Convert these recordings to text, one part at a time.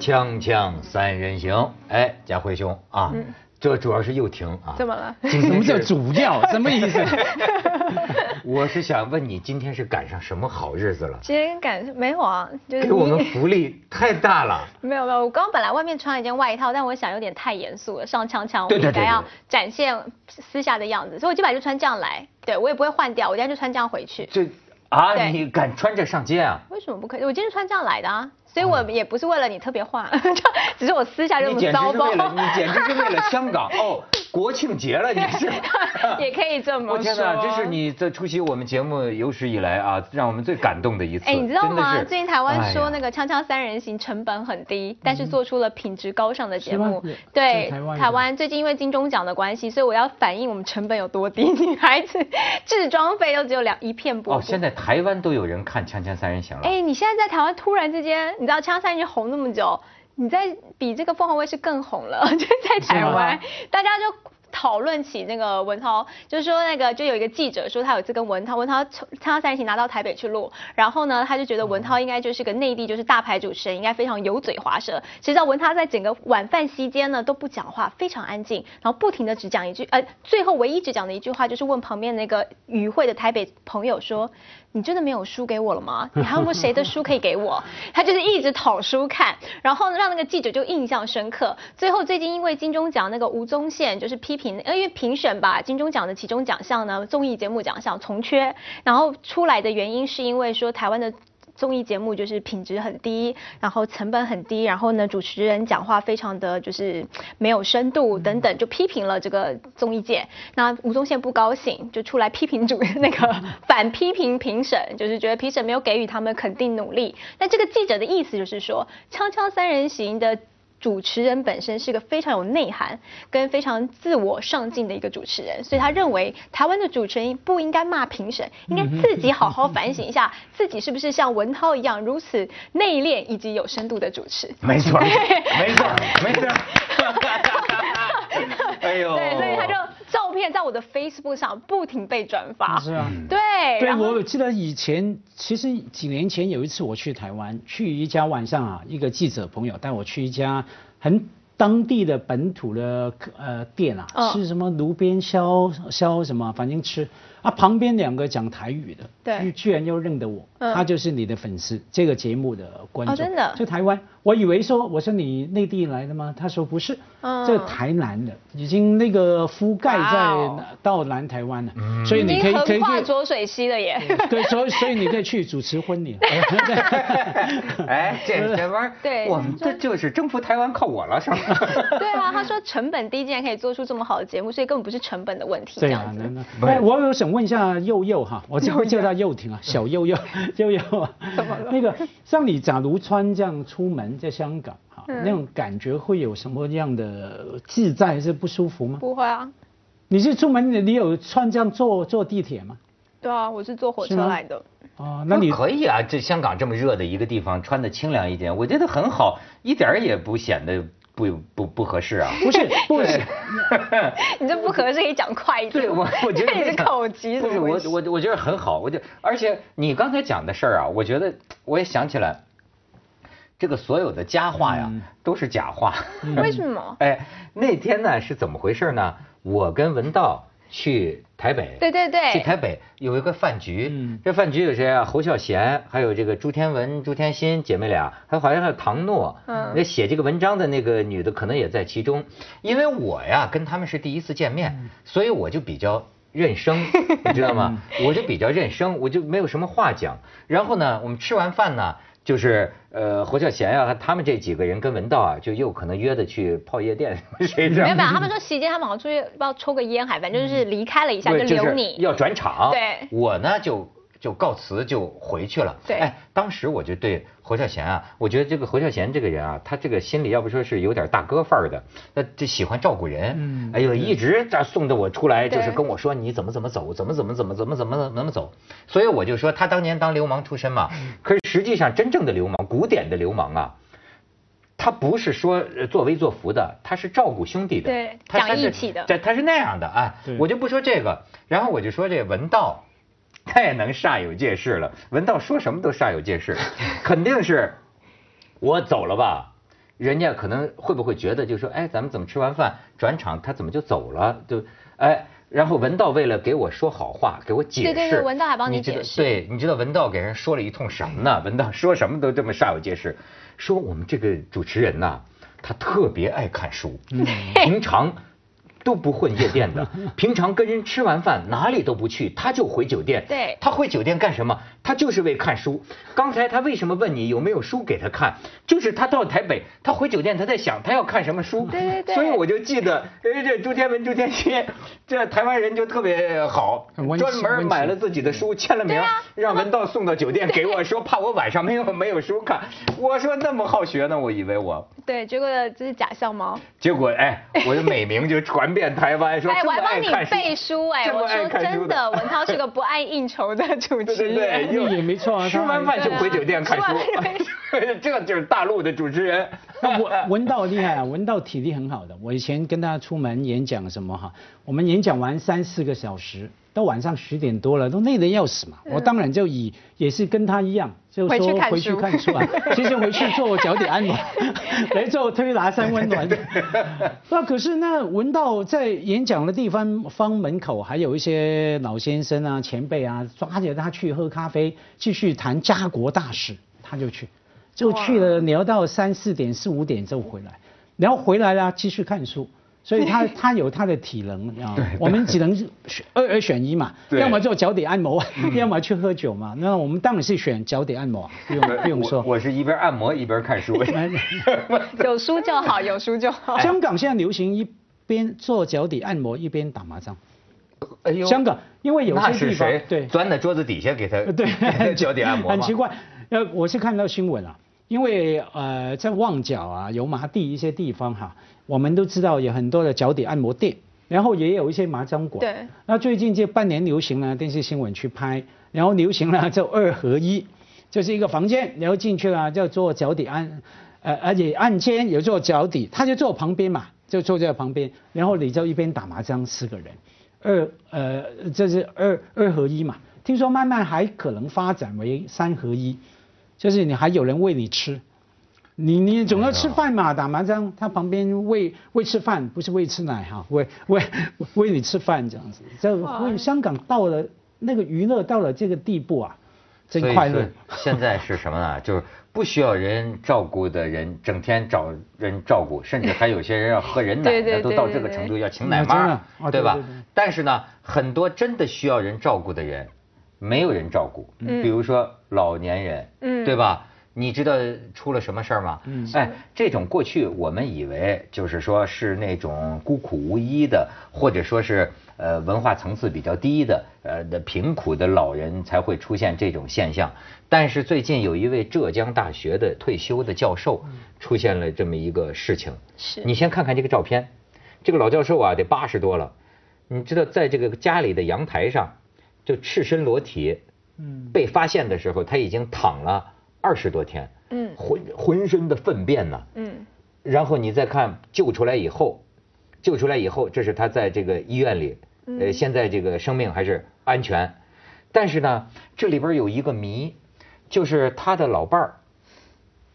锵锵三人行，哎，家辉兄啊，这主要是又停啊。怎么了？什么叫？主教？什么意思？我是想问你，今天是赶上什么好日子了？今天赶没有啊，就是给我们福利太大了。没有没有，我刚刚本来外面穿了一件外套，但我想有点太严肃了，上锵锵我应该要展现私下的样子，所以我基本上就穿这样来，对我也不会换掉，我今天就穿这样回去。这啊，你敢穿着上街啊？为什么不可以？我今天穿这样来的啊，所以我也不是为了你特别画，就只是我私下就这你简直么骚包。是为，了，你简直是为了香港。哦，国庆节了，你是。也可以这么说。我天哪，这是你在出席我们节目有史以来啊，让我们最感动的一次。哎，你知道吗？最近台湾说那个《锵锵三人行》成本很低，但是做出了品质高尚的节目。对台湾，台湾最近因为金钟奖的关系，所以我要反映我们成本有多低。女孩子制装费都只有两一片布哦，现在台湾都有人看《锵锵三人行》了。哎，你现在在台湾突然之间，你知道《锵锵三人行》红那么久，你在比这个凤凰卫视更红了，就是在台湾，大家就。讨论起那个文涛，就是说那个就有一个记者说他有次跟文涛，文涛从《锵锵三人行》拿到台北去录，然后呢他就觉得文涛应该就是个内地就是大牌主持人，应该非常油嘴滑舌。谁知道文涛在整个晚饭期间呢都不讲话，非常安静，然后不停的只讲一句，呃，最后唯一只讲的一句话就是问旁边那个与会的台北朋友说。你真的没有书给我了吗？你还有没有谁的书可以给我？他就是一直讨书看，然后呢让那个记者就印象深刻。最后最近因为金钟奖那个吴宗宪就是批评，呃因为评审吧金钟奖的其中奖项呢综艺节目奖项从缺，然后出来的原因是因为说台湾的。综艺节目就是品质很低，然后成本很低，然后呢主持人讲话非常的就是没有深度等等，就批评了这个综艺界。那吴宗宪不高兴，就出来批评主 那个 反批评评审，就是觉得评审没有给予他们肯定努力。那这个记者的意思就是说，《锵锵三人行》的。主持人本身是个非常有内涵跟非常自我上进的一个主持人，所以他认为台湾的主持人不应该骂评审，应该自己好好反省一下自己是不是像文涛一样如此内敛以及有深度的主持。没错，没错，没错。哎呦，对，所以他就照片在我的 Facebook 上不停被转发。是啊。对，对，我记得以前，其实几年前有一次我去台湾，去一家晚上啊，一个记者朋友带我去一家很当地的本土的呃店啊，嗯吃什么炉边烧烧什么，反正吃啊，旁边两个讲台语的，对居居然又认得我，嗯他就是你的粉丝，这个节目的观众，哦真的就台湾，我以为说我说你内地来的吗？他说不是，嗯这台南的，已经那个覆盖在哦到南台湾了，嗯所以你可以可以浊水溪了耶。对，所以所以你可以去主持婚礼。哎，这这玩意儿，对我们这就是征服台湾靠我了，是吗？对啊，他说成本低竟然可以做出这么好的节目，所以根本不是成本的问题。这对啊，样子哎，我有想问一下佑佑哈，我就会叫他佑廷啊，小佑佑，佑佑 那个像你假如穿这样出门在香港哈，嗯那种感觉会有什么样的自在还是不舒服吗？不会啊，你是出门你你有穿这样坐坐地铁吗？对啊，我是坐火车来的。哦，那你可以啊，这香港这么热的一个地方，穿的清凉一点，我觉得很好，一点儿也不显得不不不合适啊。不 是不是，你这不合适，可以讲快一点。对，我我觉得 你的口急，不是我我我觉得很好，我就而且你刚才讲的事儿啊，我觉得我也想起来，这个所有的佳话呀、嗯都是假话。为什么？哎，那天呢是怎么回事呢？我跟文道去台北，对对对去台北有一个饭局，嗯这饭局有谁啊？侯孝贤，还有这个朱天文、朱天心姐妹俩，还有好像还有唐诺，嗯那写这个文章的那个女的可能也在其中。因为我呀跟他们是第一次见面，嗯所以我就比较。认生，你知道吗？我就比较认生，我就没有什么话讲。然后呢，我们吃完饭呢，就是呃侯孝贤啊，他们这几个人跟文道啊，就又可能约的去泡夜店，谁知道？没有他们说席间他们好像出去不知道抽个烟，还反正就是离开了一下，就对，就是留你。要转场。对我呢就就告辞就回去了。对哎，当时我就对侯孝贤啊，我觉得这个侯孝贤这个人啊，他这个心里要不说是有点大哥范儿的，那就喜欢照顾人。嗯哎呦，一直这送着我出来，就是跟我说你怎么怎么走，怎么怎么怎么怎么怎么怎么走。所以我就说他当年当流氓出身嘛，嗯可是实际上真正的流氓，古典的流氓啊。他不是说呃作威作福的，他是照顾兄弟的，对讲义气的对他是那样的啊，我就不说这个，然后我就说这文道，他也能煞有介事了。文道说什么都煞有介事，肯定是我走了吧，人家可能会不会觉得，就说，哎，咱们怎么吃完饭转场，他怎么就走了？就，哎，然后文道为了给我说好话，给我解释，对对对，文道还帮你解释，对，你知道文道给人说了一通什么呢？文道说什么都这么煞有介事，说我们这个主持人呐，他特别爱看书，平常。都不混夜店的，平常跟人吃完饭哪里都不去，他就回酒店。对，他回酒店干什么？他就是为看书。刚才他为什么问你有没有书给他看？就是他到台北，他回酒店，他在想他要看什么书。对对对。所以我就记得，哎，这朱天文、朱天心，这台湾人就特别好，专门买了自己的书，签了名，让文道送到酒店给我说，怕我晚上没有没有书看。我说那么好学呢，我以为我。对，结果这是假象吗？结果哎，我的美名就传。遍台湾说，哎，我还帮你背书哎，我说真的，文涛是个不爱应酬的主持人，对 对对，也没错啊，吃完饭就回酒店看书，这就是大陆的主持人。文文道厉害啊，文道体力很好的，我以前跟他出门演讲什么哈，我们演讲完三四个小时。到晚上十点多了，都累得要死嘛。我当然就以也是跟他一样，就说回去看书啊。其实回去做脚底按摩，来做推拿三温暖。那可是那闻到在演讲的地方方门口，还有一些老先生啊、前辈啊，抓着他去喝咖啡，继续谈家国大事，他就去，就去了聊到三四点、四五点就回来，然后回来了继续看书。所以他他有他的体能啊，我们只能选二二选一嘛，要么做脚底按摩，要么去喝酒嘛。那我们当然是选脚底按摩，不用不用说。我是一边按摩一边看书。有书就好，有书就好。香港现在流行一边做脚底按摩一边打麻将。哎呦，香港因为有些地方对钻在桌子底下给他对脚底按摩。很奇怪，呃，我是看到新闻啊，因为呃在旺角啊油麻地一些地方哈。我们都知道有很多的脚底按摩店，然后也有一些麻将馆。对。那最近这半年流行呢电视新闻去拍，然后流行了就二合一，就是一个房间，然后进去了就做脚底按，呃，而且按肩有做脚底，他就坐旁边嘛，就坐在旁边，然后你就一边打麻将，四个人，二呃这是二二合一嘛，听说慢慢还可能发展为三合一，就是你还有人喂你吃。你你总要吃饭嘛，打麻将，他旁边喂喂吃饭，不是喂吃奶哈，喂喂 喂你吃饭这样子，这香港到了那个娱乐到了这个地步啊，真快乐。现在是什么呢？就是不需要人照顾的人，整天找人照顾，甚至还有些人要喝人奶的，都到这个程度要请奶妈，对吧？但是呢，很多真的需要人照顾的人，没有人照顾，比如说老年人，对吧？你知道出了什么事儿吗？嗯，哎，这种过去我们以为就是说是那种孤苦无依的，或者说是呃文化层次比较低的，呃的贫苦的老人才会出现这种现象。但是最近有一位浙江大学的退休的教授出现了这么一个事情。是。你先看看这个照片，这个老教授啊得八十多了，你知道在这个家里的阳台上就赤身裸体，嗯，被发现的时候他已经躺了。二十多天，嗯，浑浑身的粪便呢，嗯，然后你再看救出来以后，救出来以后，这是他在这个医院里，呃，现在这个生命还是安全，但是呢，这里边有一个谜，就是他的老伴儿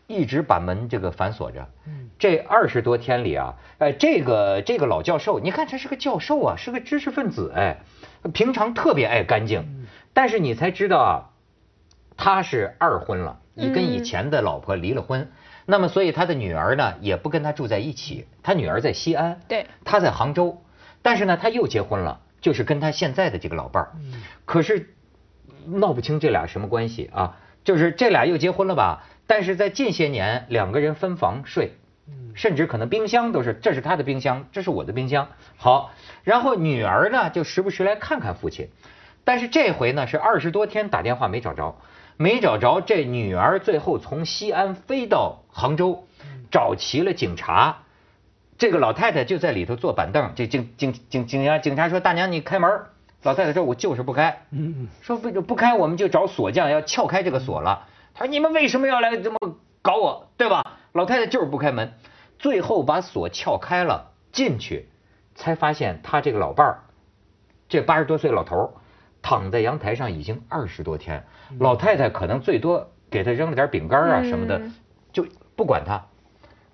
一直把门这个反锁着，嗯，这二十多天里啊，哎，这个这个老教授，你看他是个教授啊，是个知识分子，哎，平常特别爱干净，但是你才知道啊，他是二婚了。已跟以前的老婆离了婚，那么所以他的女儿呢也不跟他住在一起，他女儿在西安，对，他在杭州，但是呢他又结婚了，就是跟他现在的这个老伴儿，可是闹不清这俩什么关系啊？就是这俩又结婚了吧？但是在近些年两个人分房睡，甚至可能冰箱都是这是他的冰箱，这是我的冰箱。好，然后女儿呢就时不时来看看父亲，但是这回呢是二十多天打电话没找着。没找着，这女儿最后从西安飞到杭州，找齐了警察，这个老太太就在里头坐板凳。这警警警警察警察说：“大娘，你开门。”老太太说：“我就是不开。”说不不开，我们就找锁匠要撬开这个锁了。他说：“你们为什么要来这么搞我？对吧？”老太太就是不开门，最后把锁撬开了，进去，才发现他这个老伴儿，这八十多岁老头儿。躺在阳台上已经二十多天，老太太可能最多给他扔了点饼干啊什么的，就不管他。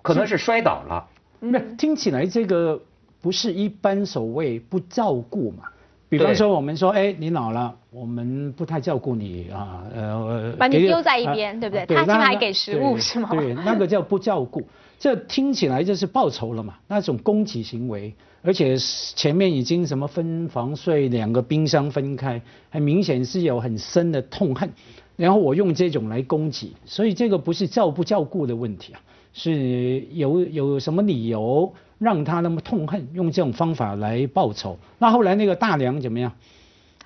可能是摔倒了。那听起来这个不是一般所谓不照顾嘛？比方说我们说，哎，你老了，我们不太照顾你啊，呃，把你丢在一边，对不对？他起码还给食物是吗？对，那个叫不照顾，这听起来就是报仇了嘛，那种攻击行为，而且前面已经什么分房睡，两个冰箱分开，很明显是有很深的痛恨，然后我用这种来攻击，所以这个不是照不照顾的问题啊，是有有什么理由？让他那么痛恨，用这种方法来报仇。那后来那个大娘怎么样？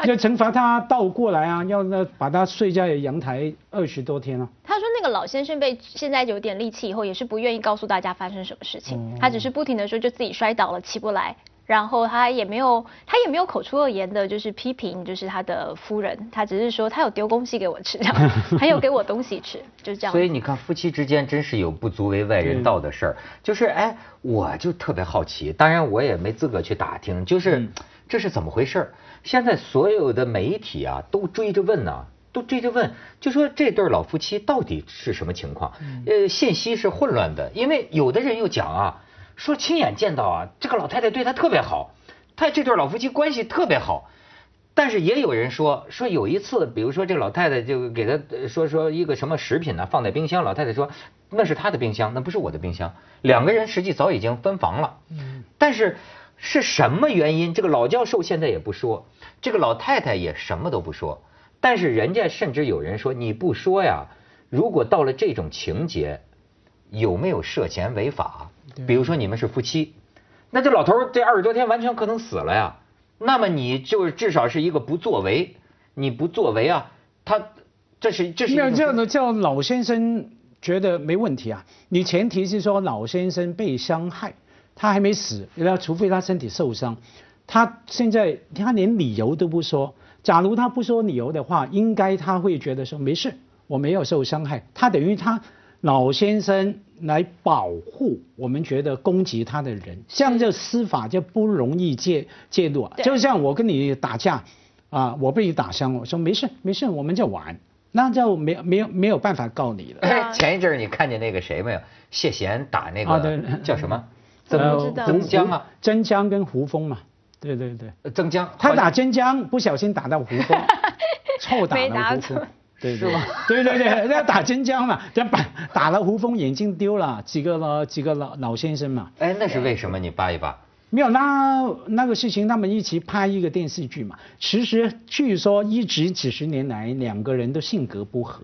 要惩罚他倒过来啊，要那把他睡在阳台二十多天啊。他说那个老先生被现在有点力气以后，也是不愿意告诉大家发生什么事情，他只是不停的说就自己摔倒了起不来。然后他也没有，他也没有口出恶言的，就是批评，就是他的夫人，他只是说他有丢东西给我吃，这样，还有给我东西吃，就是这样。所以你看，夫妻之间真是有不足为外人道的事儿。就是哎，我就特别好奇，当然我也没资格去打听，就是这是怎么回事儿？现在所有的媒体啊都追着问呢，都追着问，就说这对老夫妻到底是什么情况？呃，信息是混乱的，因为有的人又讲啊。说亲眼见到啊，这个老太太对他特别好，他这对老夫妻关系特别好，但是也有人说说有一次，比如说这个老太太就给他说说一个什么食品呢放在冰箱，老太太说那是他的冰箱，那不是我的冰箱，两个人实际早已经分房了。嗯，但是是什么原因？这个老教授现在也不说，这个老太太也什么都不说，但是人家甚至有人说你不说呀，如果到了这种情节，有没有涉嫌违法？比如说你们是夫妻，那这老头这二十多天完全可能死了呀。那么你就至少是一个不作为，你不作为啊，他这是这是。那这样的叫老先生觉得没问题啊。你前提是说老先生被伤害，他还没死，那除非他身体受伤。他现在他连理由都不说。假如他不说理由的话，应该他会觉得说没事，我没有受伤害。他等于他。老先生来保护我们觉得攻击他的人，像这司法就不容易介介入。就像我跟你打架，啊，我被你打伤，我说没事没事，我们就玩，那就没没有没有办法告你了。前一阵你看见那个谁没有？谢贤打那个叫什么？曾曾江啊，曾江跟胡峰嘛，对对对，曾江，他打曾江不小心打到胡峰，臭打了胡峰。对是吧？对对对，要打真江嘛，这把打了胡峰眼镜丢了，几个老几个老老先生嘛。哎，那是为什么？你扒一扒。没有，那那个事情，他们一起拍一个电视剧嘛。其实据说一直几十年来两个人都性格不合，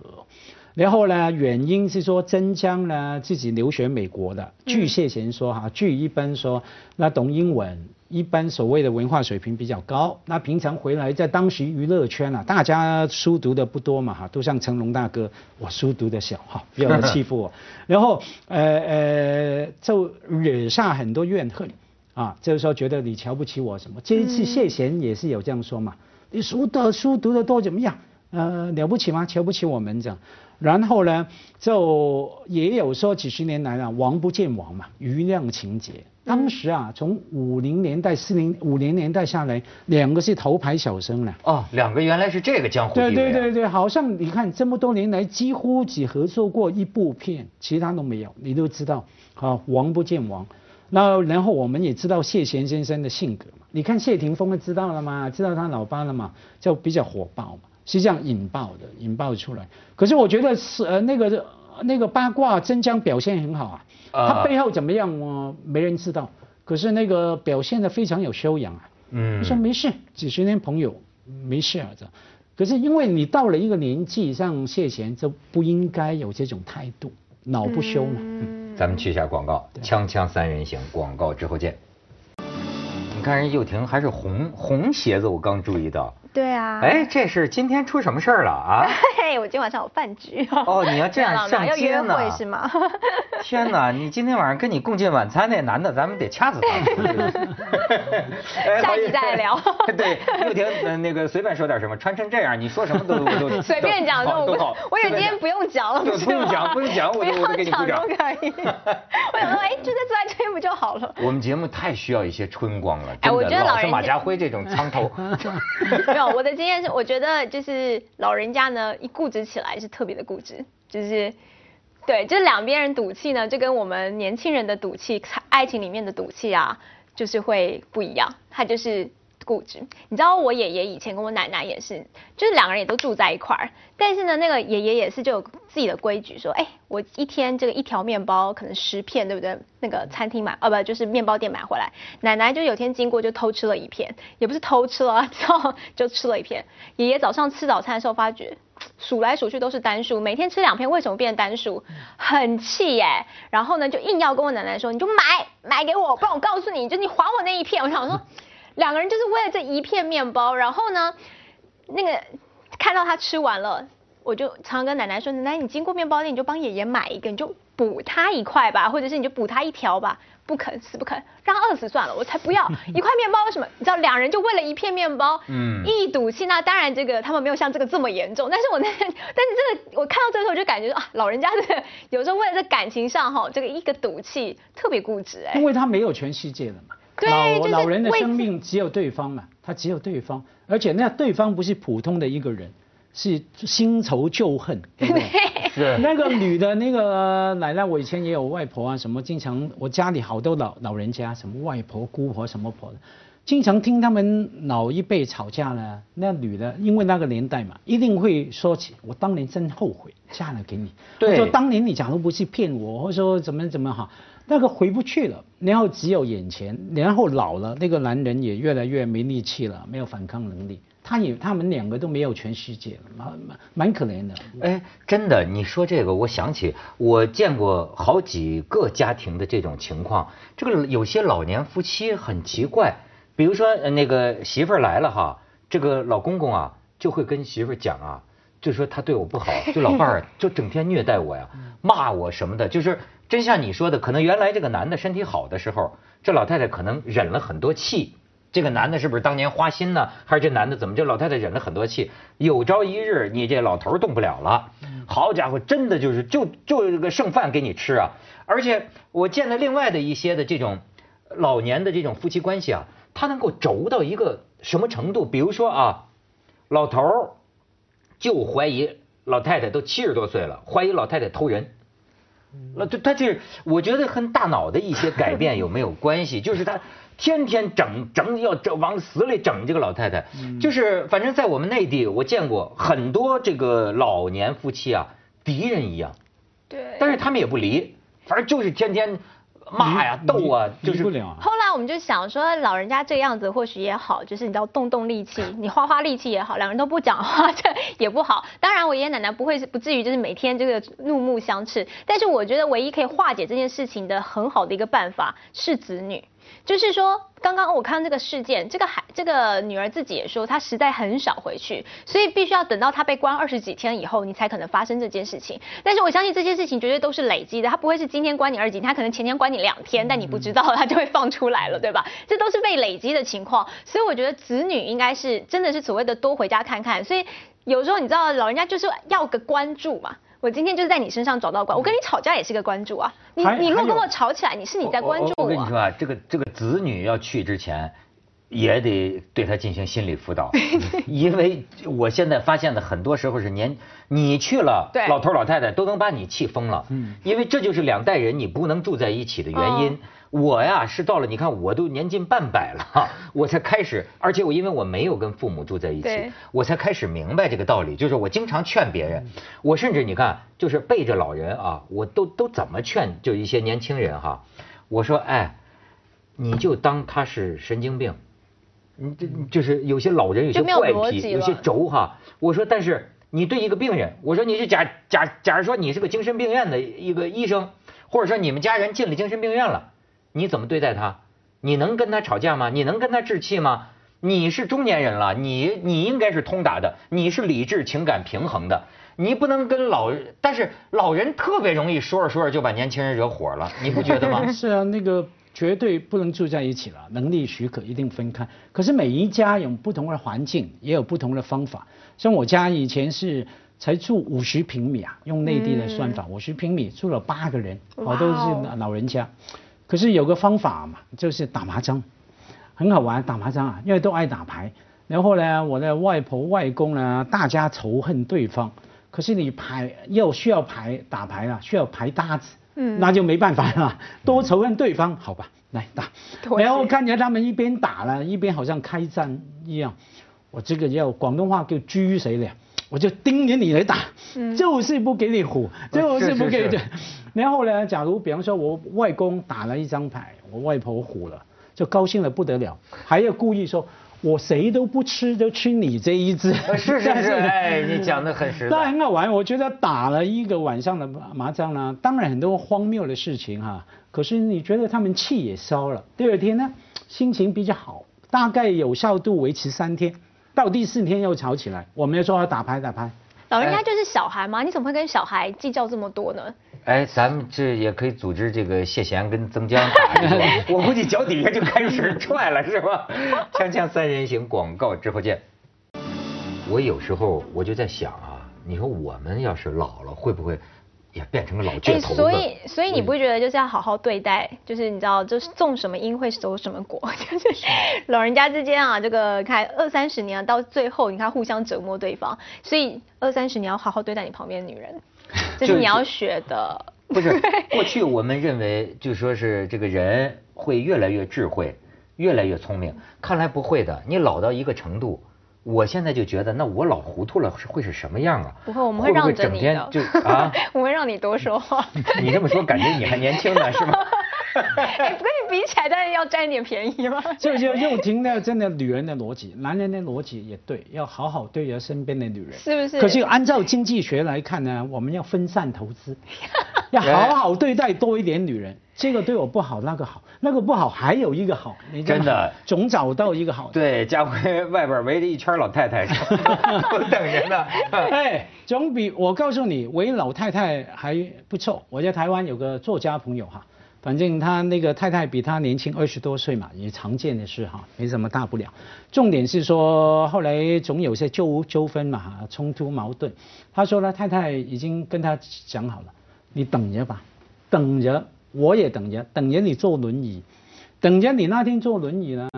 然后呢，原因是说真江呢自己留学美国的，据谢贤说哈，据一般说那懂英文。一般所谓的文化水平比较高，那平常回来在当时娱乐圈啊，大家书读的不多嘛哈，都像成龙大哥，我书读的小哈，不要欺负我，然后呃呃就惹下很多怨恨啊，就是说觉得你瞧不起我什么，这一次谢贤也是有这样说嘛，你书的书读的多怎么样？呃了不起吗？瞧不起我们这样，然后呢就也有说几十年来啊，王不见王嘛，余量情节。当时啊，从五零年代、四零五零年代下来，两个是头牌小生了。哦，两个原来是这个江湖对对对对，好像你看这么多年来，几乎只合作过一部片，其他都没有。你都知道，啊王不见王。那然后我们也知道谢贤先生的性格嘛。你看谢霆锋知道了吗？知道他老爸了吗？就比较火爆嘛，是这样引爆的，引爆出来。可是我觉得是呃那个那个八卦真江表现很好啊。他背后怎么样？我没人知道。可是那个表现的非常有修养啊。嗯。说没事，几十年朋友，没事啊这。可是因为你到了一个年纪，像谢贤就不应该有这种态度，恼不休嘛。嗯。咱们去一下广告，锵锵三人行，广告之后见。你看人佑婷还是红红鞋子，我刚注意到。对啊，哎，这是今天出什么事儿了啊？嘿，我今晚上有饭局哦。你要这样 上街呢？要约会是吗？天哪，你今天晚上跟你共进晚餐那男的，咱们得掐死他。下集再聊。对，又婷，那个随便说点什么，穿成这样，你说什么都都随便讲都好。我以为今天不用讲了，不用讲，不用讲，我就我就给你鼓掌。都可以。我想说，哎，就在坐在这边不就好了？我们节目太需要一些春光了，哎，我觉得老是马家辉这种苍头。我的经验是，我觉得就是老人家呢，一固执起来是特别的固执，就是对，就两边人赌气呢，就跟我们年轻人的赌气、爱情里面的赌气啊，就是会不一样。他就是固执。你知道我爷爷以前跟我奶奶也是，就是两个人也都住在一块儿，但是呢，那个爷爷也是就有自己的规矩，说，哎，我一天这个一条面包可能十片，对不对？那个餐厅买，哦不，就是面包店买回来，奶奶就有天经过就偷吃了一片，也不是偷吃了，就 就吃了一片。爷爷早上吃早餐的时候发觉。数来数去都是单数，每天吃两片，为什么变单数？很气耶！然后呢，就硬要跟我奶奶说，你就买买给我，不然我告诉你，就你还我那一片。我想说，两个人就是为了这一片面包。然后呢，那个看到他吃完了，我就常常跟奶奶说，奶奶你经过面包店，你就帮爷爷买一个，你就补他一块吧，或者是你就补他一条吧。不肯死不肯，让他饿死算了，我才不要 一块面包。为什么？你知道两人就为了一片面包，嗯，一赌气。那当然，这个他们没有像这个这么严重。但是我那，但是这个我看到最后就感觉啊，老人家这个有时候为了在感情上哈，这个一个赌气特别固执哎。因为他没有全世界了嘛。对，老老人的生命只有对方嘛，他只有对方，而且那对方不是普通的一个人。是新仇旧恨，对不对？是那个女的那个奶奶，我以前也有外婆啊，什么经常我家里好多老老人家，什么外婆、姑婆什么婆的，经常听他们老一辈吵架呢。那女的因为那个年代嘛，一定会说起我当年真后悔嫁了给你。对，说当年你假如不是骗我，或者说怎么怎么好，那个回不去了。然后只有眼前，然后老了，那个男人也越来越没力气了，没有反抗能力。他也，他们两个都没有全世界，蛮蛮蛮可怜的。哎，真的，你说这个，我想起我见过好几个家庭的这种情况。这个有些老年夫妻很奇怪，比如说那个媳妇儿来了哈，这个老公公啊就会跟媳妇儿讲啊，就说他对我不好，就老伴儿就整天虐待我呀，骂我什么的。就是真像你说的，可能原来这个男的身体好的时候，这老太太可能忍了很多气。这个男的是不是当年花心呢？还是这男的怎么这老太太忍了很多气？有朝一日你这老头动不了了，好家伙，真的就是就就这个剩饭给你吃啊！而且我见了另外的一些的这种老年的这种夫妻关系啊，他能够轴到一个什么程度？比如说啊，老头就怀疑老太太都七十多岁了，怀疑老太太偷人。那他他这，我觉得和大脑的一些改变有没有关系？就是他。天天整整要整往死里整这个老太太，就是反正在我们内地，我见过很多这个老年夫妻啊，敌人一样。对。但是他们也不离，反正就是天天骂呀、斗啊，就是。不了。后来我们就想说，老人家这样子或许也好，就是你知道动动力气，你花花力气也好，两人都不讲话，这也不好。当然，我爷爷奶奶不会不至于就是每天这个怒目相斥，但是我觉得唯一可以化解这件事情的很好的一个办法是子女。就是说，刚刚我看这个事件，这个孩这个女儿自己也说，她实在很少回去，所以必须要等到她被关二十几天以后，你才可能发生这件事情。但是我相信这些事情绝对都是累积的，她不会是今天关你二十几天，她可能前天关你两天，但你不知道，她就会放出来了，对吧？这都是被累积的情况，所以我觉得子女应该是真的是所谓的多回家看看。所以有时候你知道，老人家就是要个关注嘛。我今天就是在你身上找到关，我跟你吵架也是个关注啊。你你如果跟我吵起来，你是你在关注我。我跟你说啊，这个这个子女要去之前，也得对他进行心理辅导 因为我现在发现的很多时候是年你去了，老头老太太都能把你气疯了。嗯，因为这就是两代人你不能住在一起的原因。我呀是到了，你看我都年近半百了，我才开始，而且我因为我没有跟父母住在一起，我才开始明白这个道理。就是我经常劝别人，我甚至你看，就是背着老人啊，我都都怎么劝，就一些年轻人哈，我说哎，你就当他是神经病，你这就是有些老人有些怪癖，有些轴哈。我说但是你对一个病人，我说你就假假假如说你是个精神病院的一个医生，或者说你们家人进了精神病院了。你怎么对待他？你能跟他吵架吗？你能跟他置气吗？你是中年人了，你你应该是通达的，你是理智情感平衡的，你不能跟老人。但是老人特别容易说着说着就把年轻人惹火了，你不觉得吗？是啊，那个绝对不能住在一起了，能力许可一定分开。可是每一家有不同的环境，也有不同的方法。像我家以前是才住五十平米啊，用内地的算法，五十平米住了八个人，哦，都是老人家。可是有个方法嘛，就是打麻将，很好玩。打麻将啊，因为都爱打牌。然后呢，我的外婆外公呢，大家仇恨对方，可是你牌又需要牌打牌了，需要牌搭子，嗯那就没办法了，多仇恨对方，好吧，来打。然后看见他们一边打了，一边好像开战一样，我这个叫广东话叫狙谁了，我就盯着你来打，嗯就是不给你唬，就是不给你是是。然后呢，假如比方说我外公打了一张牌，我外婆唬了，就高兴的不得了，还要故意说。我谁都不吃，就吃你这一只。呃是是是，哎，你讲的很实在那。很好玩，我觉得打了一个晚上的麻将呢，当然很多荒谬的事情哈、可是你觉得他们气也消了，第二天呢心情比较好，大概有效度维持三天，到第四天又吵起来，我们又说要打牌打牌，老人家就是小孩嘛，你怎么会跟小孩计较这么多呢？哎，咱们这也可以组织这个谢贤跟曾江 我估计脚底下就开始踹了，是吧？锵锵三人行，广告之后见。我有时候我就在想啊，你说我们要是老了，会不会也变成个老倔头子？哎所以所以你不会觉得就是要好好对待，就是你知道，就是种什么因会收什么果，就是老人家之间啊，这个看二三十年到最后，你看互相折磨对方，所以二三十年要好好对待你旁边的女人，这是你要学的。不是，过去我们认为就说是这个人会越来越智慧，越来越聪明，看来不会的。你老到一个程度，我现在就觉得，那我老糊涂了是会是什么样啊？不会，我们会让着你会整天的。就啊？我会让你多说话。你这么说，感觉你还年轻呢，是吗？哎，不跟你比起来，当然要占一点便宜嘛。就就又听到真的女人的逻辑，男人的逻辑也对，要好好对待身边的女人，是不是可是按照经济学来看呢，我们要分散投资，要好好对待多一点女人，这个对我不好，那个好，那个不好，还有一个好，真的总找到一个好的。对，家辉外边围着一圈老太太，都等着呢。哎，总比我告诉你，围老太太还不错。我在台湾有个作家朋友哈，反正他那个太太比他年轻二十多岁嘛，也常见的事哈，没什么大不了。重点是说后来总有些纠纠纷嘛，哈冲突矛盾。他说他太太已经跟他讲好了，你等着吧，等着，我也等着，等着你坐轮椅，等着你那天坐轮椅呢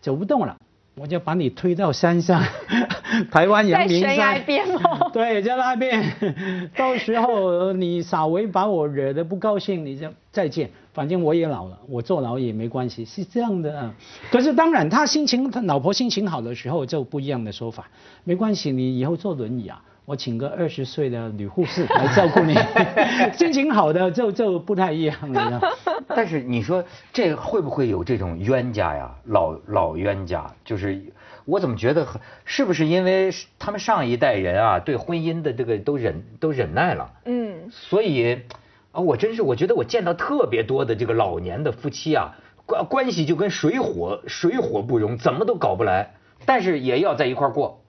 走不动了。我就把你推到山上，台湾阳明在悬崖山边吗 对，在那边，到时候你稍微把我惹得不高兴，你就再见。反正我也老了，我坐牢也没关系，是这样的啊。可是当然，他心情，他老婆心情好的时候就不一样的说法，没关系，你以后坐轮椅啊，我请个二十岁的女护士来照顾你。心情好的就就不太一样了。但是你说这会不会有这种冤家呀？老老冤家，就是我怎么觉得是不是因为他们上一代人啊对婚姻的这个都忍都忍耐了，嗯，所以啊我真是我觉得我见到特别多的这个老年的夫妻啊关关系就跟水火水火不容，怎么都搞不来，但是也要在一块过，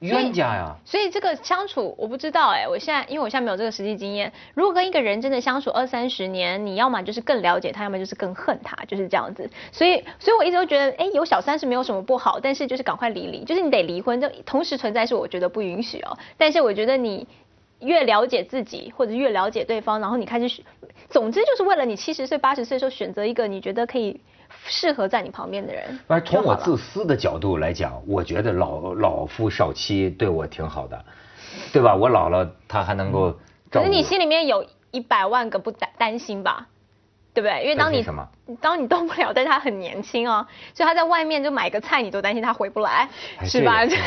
冤家呀。所以这个相处，我不知道哎、我现在因为我现在没有这个实际经验。如果跟一个人真的相处二三十年，你要么就是更了解他，要么就是更恨他，就是这样子。所以，所以我一直都觉得，哎、有小三是没有什么不好，但是就是赶快离离，就是你得离婚，就同时存在是我觉得不允许哦。但是我觉得你。越了解自己，或者越了解对方，然后你开始选，总之就是为了你七十岁、八十岁的时候选择一个你觉得可以适合在你旁边的人。反正从我自私的角度来讲，我觉得老老夫少妻对我挺好的，对吧？我老了，他还能够照顾。可是你心里面有一百万个不担担心吧，对不对？因为当你什么当你动不了，但是他很年轻哦，所以他在外面就买个菜，你都担心他回不来，哎是吧？对，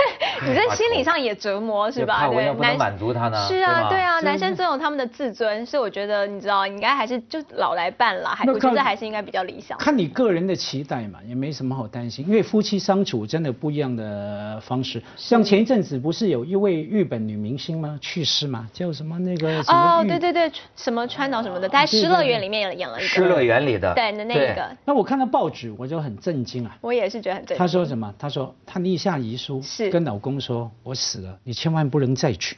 你在心理上也折磨，是吧？对，要不能满足他呢是啊，对啊，男生总有他们的自尊，所以我觉得你知道，应该还是就老来伴啦，还我觉得还是应该比较理想。看你个人的期待嘛，也没什么好担心，因为夫妻相处真的不一样的方式。像前一阵子不是有一位日本女明星吗？去世嘛？叫什么那个什么哦，对对对，什么川岛什么的，他在《失乐园》里面也演了一个。失乐园里的对的那对个，那我看到报纸我就很震惊啊。我也是觉得很震惊。他。说什么？他说他立下遗书，是跟老公说：“我死了，你千万不能再娶。”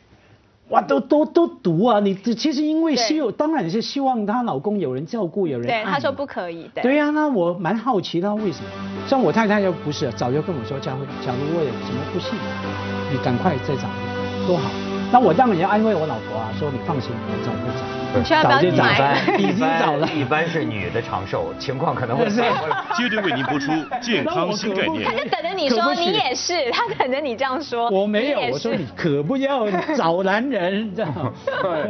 哇，都都都毒啊！你这其实因为对希有，当然是希望她老公有人照顾，有人对，爱他说嘛不可以。对。对呀、那我蛮好奇她为什么。像我太太就不是，早就跟我说，佳慧，假如我有什么不幸，你赶快再找一个，多好。那我当然也安慰我老婆啊，说你放心，我早就早。你千万不要早就早买。已经早了一般是女的长寿，情况可能会是反过来。接着为您播出 健康新概念他。就等着你说，你也是，他等着你这样说。我没有我说你可不要找男人这样。